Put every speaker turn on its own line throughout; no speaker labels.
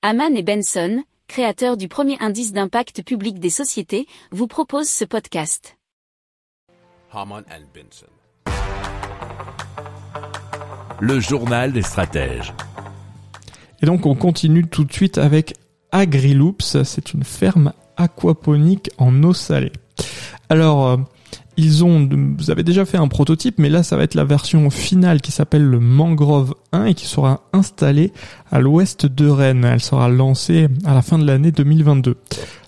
Haman et Benson, créateurs du premier indice d'impact public des sociétés, vous proposent ce podcast.
Haman and Benson.
Le journal des stratèges.
Et donc on continue tout de suite avec Agriloops, c'est une ferme aquaponique en eau salée. Alors, euh, ils ont, vous avez déjà fait un prototype, mais là ça va être la version finale qui s'appelle le Mangrove 1 et qui sera installée à l'ouest de Rennes. Elle sera lancée à la fin de l'année 2022.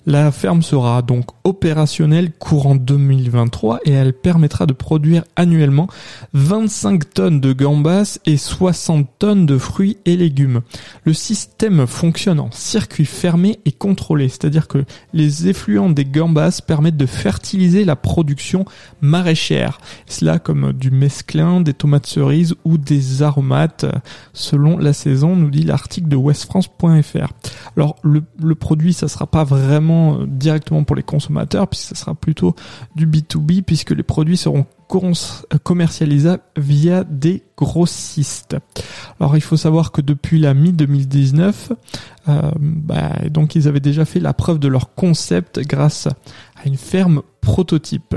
La ferme sera donc opérationnelle courant 2023 et elle permettra de produire annuellement 25 tonnes de gambas et 60 tonnes de fruits et légumes. Le système fonctionne en circuit fermé et contrôlé, c'est-à-dire que les effluents des gambas permettent de fertiliser la production maraîchère. Cela comme du mesclin, des tomates cerises ou des aromates selon la saison, nous dit l'article de westfrance.fr. Alors le, le produit, ça sera pas vraiment euh, directement pour les consommateurs, puisque ce sera plutôt du B2B, puisque les produits seront euh, commercialisables via des grossistes. Alors il faut savoir que depuis la mi-2019, euh, bah, donc ils avaient déjà fait la preuve de leur concept grâce à une ferme prototype.